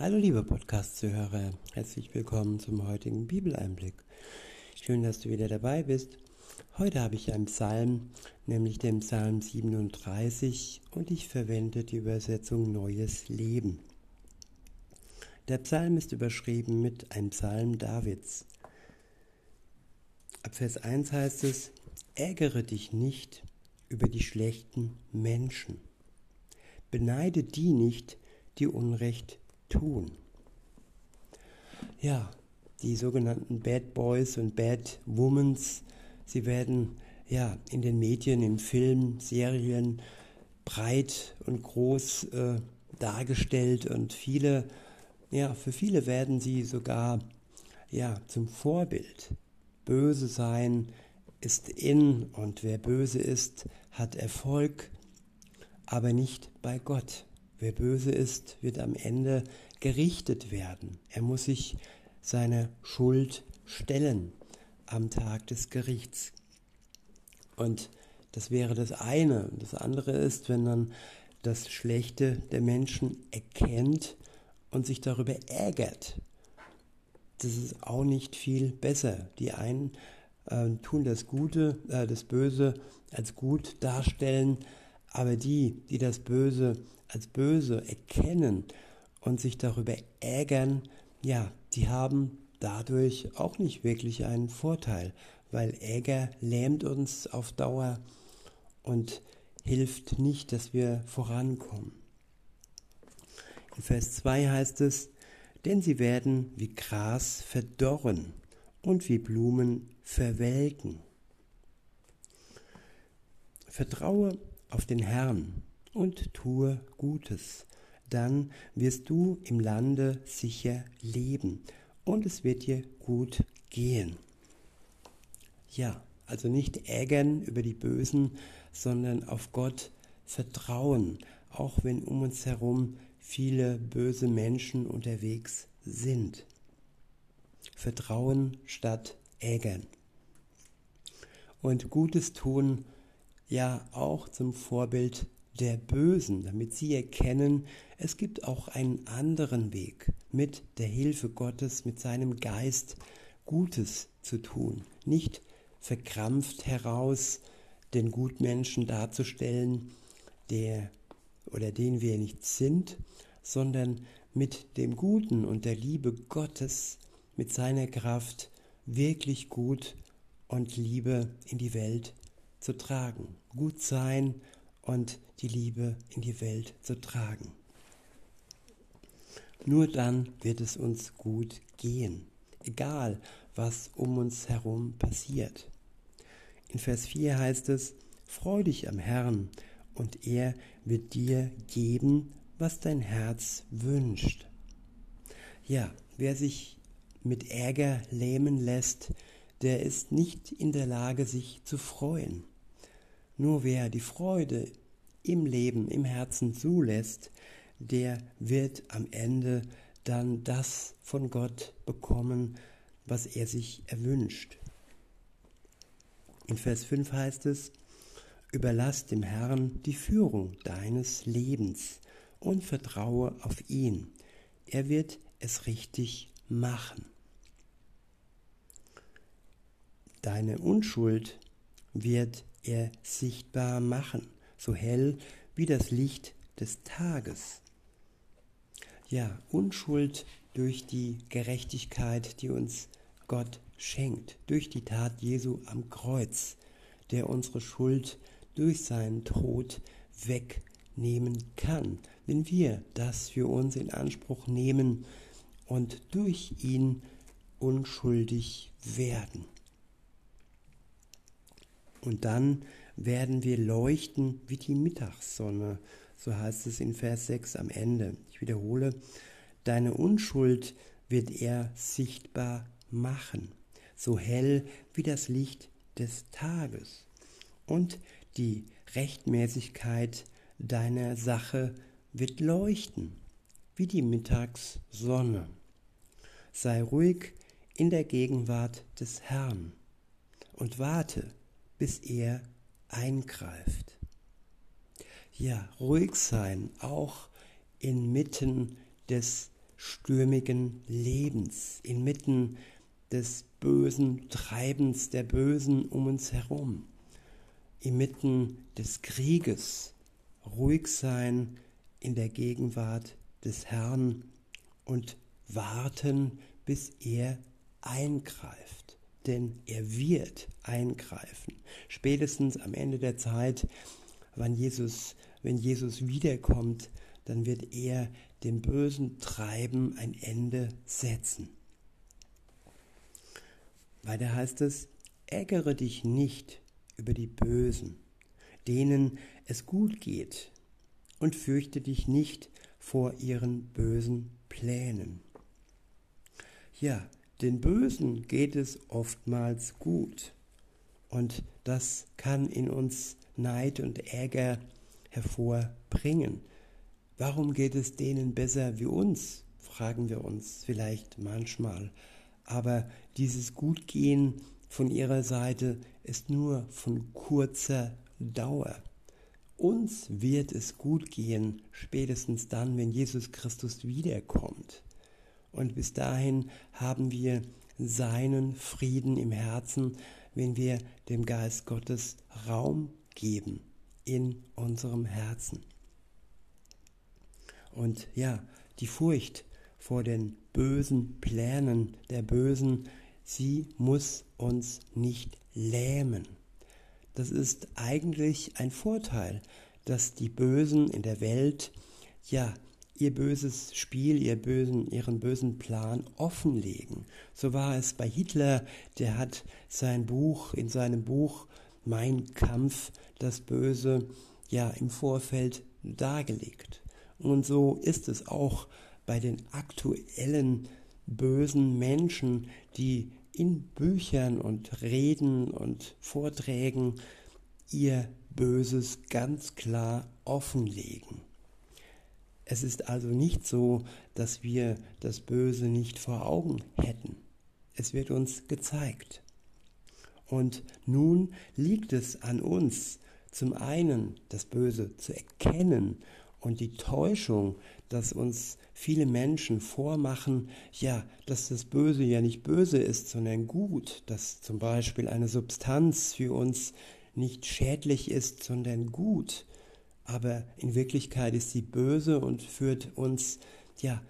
Hallo liebe Podcast-Zuhörer, herzlich willkommen zum heutigen Bibeleinblick. Schön, dass du wieder dabei bist. Heute habe ich einen Psalm, nämlich den Psalm 37 und ich verwende die Übersetzung Neues Leben. Der Psalm ist überschrieben mit einem Psalm Davids. Ab Vers 1 heißt es, ärgere dich nicht über die schlechten Menschen. Beneide die nicht, die Unrecht tun. Ja, die sogenannten Bad Boys und Bad Womans, sie werden ja in den Medien, in Filmen, Serien breit und groß äh, dargestellt und viele, ja, für viele werden sie sogar ja zum Vorbild. Böse sein ist in und wer böse ist, hat Erfolg, aber nicht bei Gott. Wer böse ist, wird am Ende gerichtet werden. Er muss sich seiner Schuld stellen am Tag des Gerichts. Und das wäre das eine. Das andere ist, wenn man das Schlechte der Menschen erkennt und sich darüber ärgert. Das ist auch nicht viel besser. Die einen äh, tun das Gute, äh, das Böse als gut darstellen, aber die, die das Böse als böse erkennen und sich darüber ärgern, ja, die haben dadurch auch nicht wirklich einen Vorteil, weil Ärger lähmt uns auf Dauer und hilft nicht, dass wir vorankommen. In Vers 2 heißt es, denn sie werden wie Gras verdorren und wie Blumen verwelken. Vertraue auf den Herrn und tue Gutes. Dann wirst du im Lande sicher leben und es wird dir gut gehen. Ja, also nicht ärgern über die Bösen, sondern auf Gott vertrauen, auch wenn um uns herum viele böse Menschen unterwegs sind. Vertrauen statt ärgern. Und Gutes tun ja auch zum Vorbild der Bösen, damit sie erkennen, es gibt auch einen anderen Weg, mit der Hilfe Gottes, mit seinem Geist Gutes zu tun, nicht verkrampft heraus den Gutmenschen darzustellen, der oder den wir nicht sind, sondern mit dem Guten und der Liebe Gottes, mit seiner Kraft wirklich gut und Liebe in die Welt zu tragen. Gut sein und die Liebe in die Welt zu tragen. Nur dann wird es uns gut gehen, egal was um uns herum passiert. In Vers 4 heißt es, Freu dich am Herrn, und er wird dir geben, was dein Herz wünscht. Ja, wer sich mit Ärger lähmen lässt, der ist nicht in der Lage, sich zu freuen. Nur wer die Freude im Leben, im Herzen zulässt, der wird am Ende dann das von Gott bekommen, was er sich erwünscht. In Vers 5 heißt es, Überlass dem Herrn die Führung deines Lebens und vertraue auf ihn. Er wird es richtig machen. Deine Unschuld wird er sichtbar machen, so hell wie das Licht des Tages. Ja, Unschuld durch die Gerechtigkeit, die uns Gott schenkt, durch die Tat Jesu am Kreuz, der unsere Schuld durch seinen Tod wegnehmen kann, wenn wir das für uns in Anspruch nehmen und durch ihn unschuldig werden. Und dann werden wir leuchten wie die Mittagssonne, so heißt es in Vers 6 am Ende. Ich wiederhole, deine Unschuld wird er sichtbar machen, so hell wie das Licht des Tages. Und die Rechtmäßigkeit deiner Sache wird leuchten, wie die Mittagssonne. Sei ruhig in der Gegenwart des Herrn und warte, bis er eingreift. Ja, ruhig sein, auch inmitten des stürmigen Lebens, inmitten des bösen Treibens der Bösen um uns herum, inmitten des Krieges, ruhig sein in der Gegenwart des Herrn und warten, bis er eingreift. Denn er wird eingreifen. Spätestens am Ende der Zeit, wann Jesus, wenn Jesus wiederkommt, dann wird er dem bösen Treiben ein Ende setzen. Weiter heißt es, ärgere dich nicht über die Bösen, denen es gut geht, und fürchte dich nicht vor ihren bösen Plänen. Ja, den Bösen geht es oftmals gut, und das kann in uns Neid und Ärger hervorbringen. Warum geht es denen besser wie uns? fragen wir uns vielleicht manchmal. Aber dieses Gutgehen von ihrer Seite ist nur von kurzer Dauer. Uns wird es gut gehen, spätestens dann, wenn Jesus Christus wiederkommt. Und bis dahin haben wir seinen Frieden im Herzen, wenn wir dem Geist Gottes Raum geben in unserem Herzen. Und ja, die Furcht vor den bösen Plänen der Bösen, sie muss uns nicht lähmen. Das ist eigentlich ein Vorteil, dass die Bösen in der Welt ja ihr böses Spiel, ihr bösen, ihren bösen Plan offenlegen. So war es bei Hitler, der hat sein Buch, in seinem Buch Mein Kampf, das Böse, ja im Vorfeld dargelegt. Und so ist es auch bei den aktuellen bösen Menschen, die in Büchern und Reden und Vorträgen ihr Böses ganz klar offenlegen. Es ist also nicht so, dass wir das Böse nicht vor Augen hätten. Es wird uns gezeigt. Und nun liegt es an uns, zum einen das Böse zu erkennen und die Täuschung, dass uns viele Menschen vormachen, ja, dass das Böse ja nicht böse ist, sondern gut, dass zum Beispiel eine Substanz für uns nicht schädlich ist, sondern gut, aber in Wirklichkeit ist sie böse und führt uns ja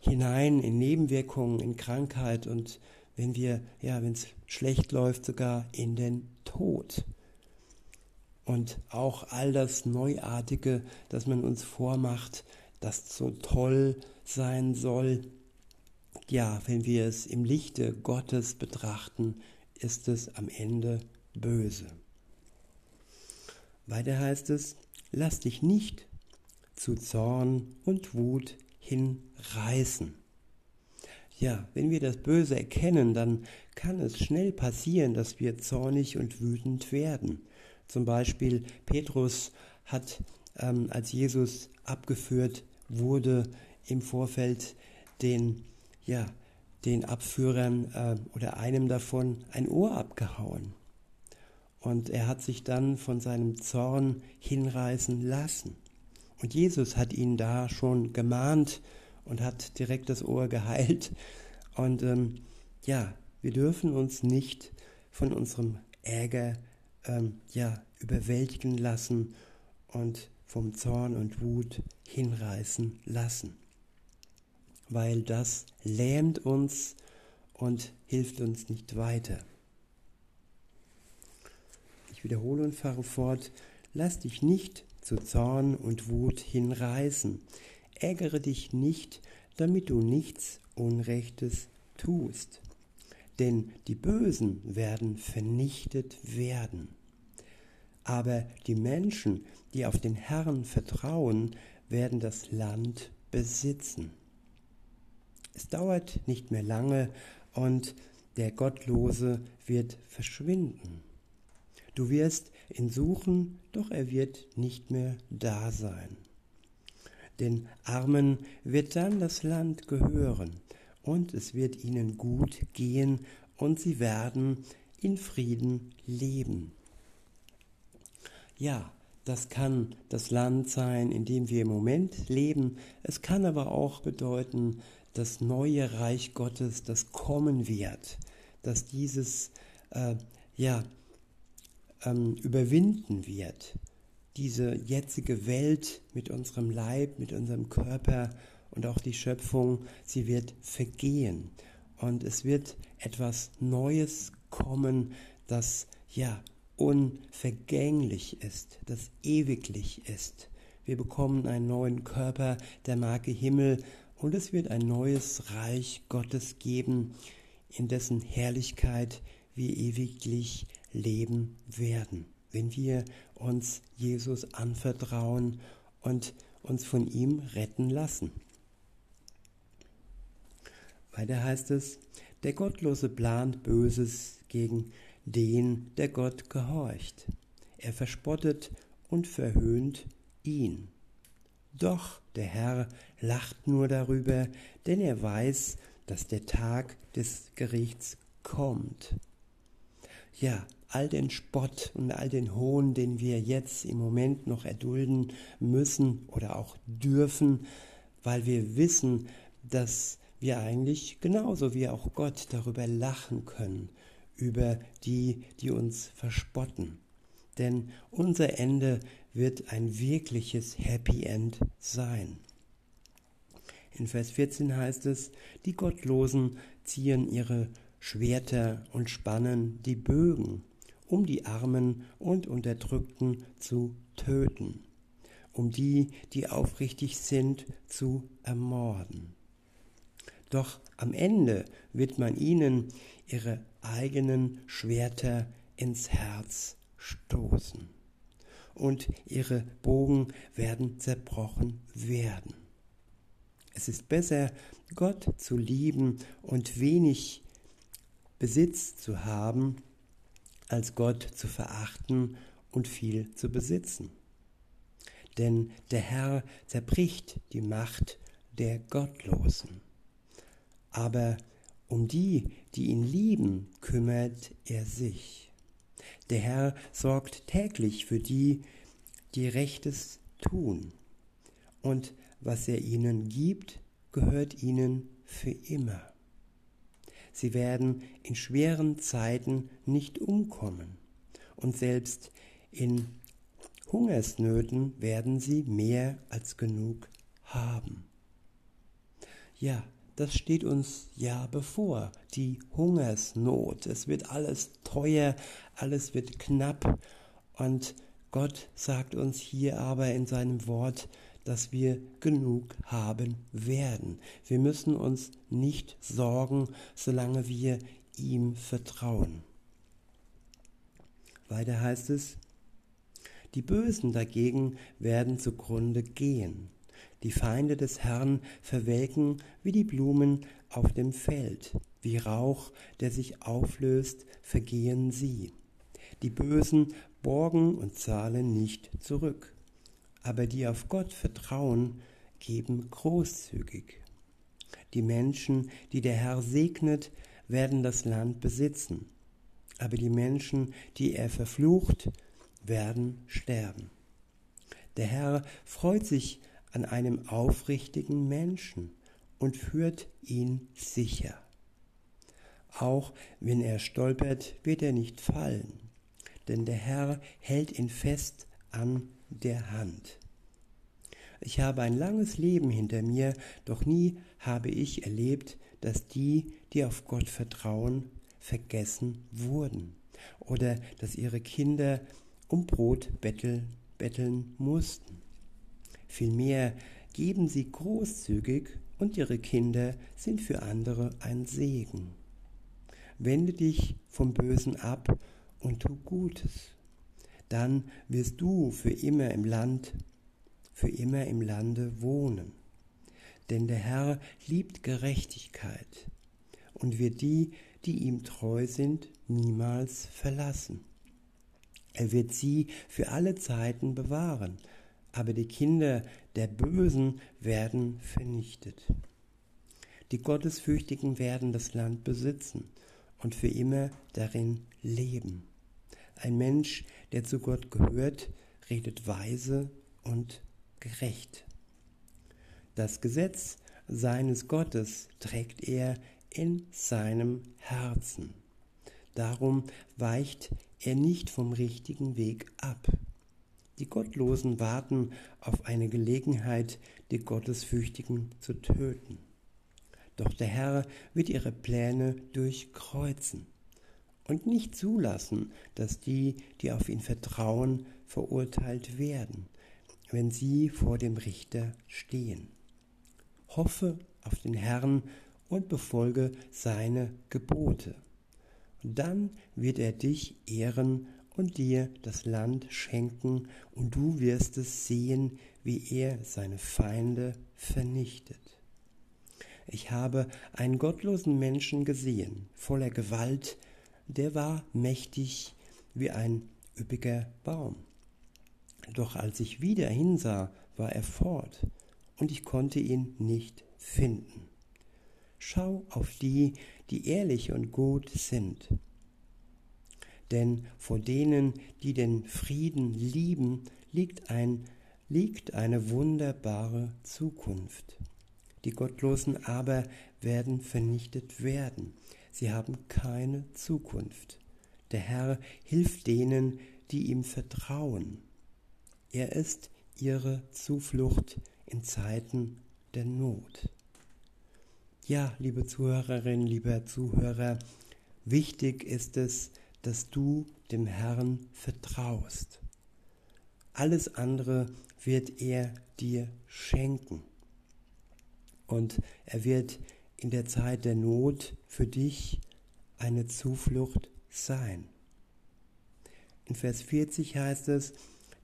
hinein in Nebenwirkungen, in Krankheit und wenn wir, ja, wenn es schlecht läuft, sogar in den Tod und auch all das Neuartige, das man uns vormacht, das so toll sein soll. Ja, wenn wir es im Lichte Gottes betrachten, ist es am Ende böse. Weiter heißt es, lass dich nicht zu Zorn und Wut hinreißen. Ja, wenn wir das Böse erkennen, dann kann es schnell passieren, dass wir zornig und wütend werden. Zum Beispiel Petrus hat, ähm, als Jesus abgeführt wurde, im Vorfeld den, ja, den Abführern äh, oder einem davon ein Ohr abgehauen. Und er hat sich dann von seinem Zorn hinreißen lassen. Und Jesus hat ihn da schon gemahnt und hat direkt das Ohr geheilt. Und ähm, ja, wir dürfen uns nicht von unserem Ärger ähm, ja, überwältigen lassen und vom Zorn und Wut hinreißen lassen. Weil das lähmt uns und hilft uns nicht weiter. Ich wiederhole und fahre fort, lass dich nicht zu Zorn und Wut hinreißen. Ärgere dich nicht, damit du nichts Unrechtes tust denn die Bösen werden vernichtet werden. Aber die Menschen, die auf den Herrn vertrauen, werden das Land besitzen. Es dauert nicht mehr lange und der Gottlose wird verschwinden. Du wirst ihn suchen, doch er wird nicht mehr da sein. Den Armen wird dann das Land gehören, und es wird ihnen gut gehen und sie werden in Frieden leben. Ja, das kann das Land sein, in dem wir im Moment leben. Es kann aber auch bedeuten, das neue Reich Gottes, das kommen wird, dass dieses äh, ja, ähm, überwinden wird. Diese jetzige Welt mit unserem Leib, mit unserem Körper und auch die Schöpfung, sie wird vergehen. Und es wird etwas Neues kommen, das ja unvergänglich ist, das ewiglich ist. Wir bekommen einen neuen Körper der Marke Himmel und es wird ein neues Reich Gottes geben, in dessen Herrlichkeit wir ewiglich leben werden, wenn wir uns Jesus anvertrauen und uns von ihm retten lassen. Weiter heißt es, der Gottlose plant Böses gegen den, der Gott gehorcht. Er verspottet und verhöhnt ihn. Doch der Herr lacht nur darüber, denn er weiß, dass der Tag des Gerichts kommt. Ja, all den Spott und all den Hohn, den wir jetzt im Moment noch erdulden müssen oder auch dürfen, weil wir wissen, dass wir eigentlich genauso wie auch Gott darüber lachen können, über die, die uns verspotten. Denn unser Ende wird ein wirkliches Happy End sein. In Vers 14 heißt es, die Gottlosen ziehen ihre Schwerter und spannen die Bögen, um die Armen und Unterdrückten zu töten, um die, die aufrichtig sind, zu ermorden. Doch am Ende wird man ihnen ihre eigenen Schwerter ins Herz stoßen und ihre Bogen werden zerbrochen werden. Es ist besser, Gott zu lieben und wenig Besitz zu haben, als Gott zu verachten und viel zu besitzen. Denn der Herr zerbricht die Macht der Gottlosen. Aber um die, die ihn lieben, kümmert er sich. Der Herr sorgt täglich für die, die Rechtes tun. Und was er ihnen gibt, gehört ihnen für immer. Sie werden in schweren Zeiten nicht umkommen. Und selbst in Hungersnöten werden sie mehr als genug haben. Ja, das steht uns ja bevor, die Hungersnot. Es wird alles teuer, alles wird knapp und Gott sagt uns hier aber in seinem Wort, dass wir genug haben werden. Wir müssen uns nicht sorgen, solange wir ihm vertrauen. Weiter heißt es, die Bösen dagegen werden zugrunde gehen. Die Feinde des Herrn verwelken wie die Blumen auf dem Feld, wie Rauch, der sich auflöst, vergehen sie. Die Bösen borgen und zahlen nicht zurück aber die auf Gott vertrauen, geben großzügig. Die Menschen, die der Herr segnet, werden das Land besitzen, aber die Menschen, die er verflucht, werden sterben. Der Herr freut sich an einem aufrichtigen Menschen und führt ihn sicher. Auch wenn er stolpert, wird er nicht fallen, denn der Herr hält ihn fest an der Hand. Ich habe ein langes Leben hinter mir, doch nie habe ich erlebt, dass die, die auf Gott vertrauen, vergessen wurden oder dass ihre Kinder um Brot betteln, betteln mussten. Vielmehr geben sie großzügig und ihre Kinder sind für andere ein Segen. Wende dich vom Bösen ab und tu Gutes dann wirst du für immer im Land, für immer im Lande wohnen. Denn der Herr liebt Gerechtigkeit und wird die, die ihm treu sind, niemals verlassen. Er wird sie für alle Zeiten bewahren, aber die Kinder der Bösen werden vernichtet. Die Gottesfürchtigen werden das Land besitzen und für immer darin leben. Ein Mensch, der zu Gott gehört, redet weise und gerecht. Das Gesetz seines Gottes trägt er in seinem Herzen. Darum weicht er nicht vom richtigen Weg ab. Die Gottlosen warten auf eine Gelegenheit, die Gottesfürchtigen zu töten. Doch der Herr wird ihre Pläne durchkreuzen und nicht zulassen, dass die, die auf ihn vertrauen, verurteilt werden, wenn sie vor dem Richter stehen. Hoffe auf den Herrn und befolge seine Gebote. Dann wird er dich ehren und dir das Land schenken, und du wirst es sehen, wie er seine Feinde vernichtet. Ich habe einen gottlosen Menschen gesehen, voller Gewalt, der war mächtig wie ein üppiger Baum. Doch als ich wieder hinsah, war er fort, und ich konnte ihn nicht finden. Schau auf die, die ehrlich und gut sind. Denn vor denen, die den Frieden lieben, liegt, ein, liegt eine wunderbare Zukunft. Die Gottlosen aber werden vernichtet werden. Sie haben keine Zukunft. Der Herr hilft denen, die ihm vertrauen. Er ist ihre Zuflucht in Zeiten der Not. Ja, liebe Zuhörerinnen, lieber Zuhörer, wichtig ist es, dass du dem Herrn vertraust. Alles andere wird er dir schenken. Und er wird in der Zeit der Not für dich eine Zuflucht sein. In Vers 40 heißt es,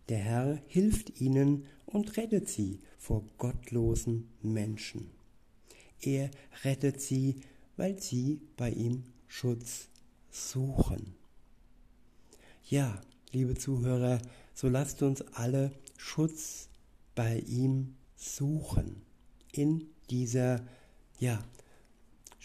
der Herr hilft ihnen und rettet sie vor gottlosen Menschen. Er rettet sie, weil sie bei ihm Schutz suchen. Ja, liebe Zuhörer, so lasst uns alle Schutz bei ihm suchen in dieser ja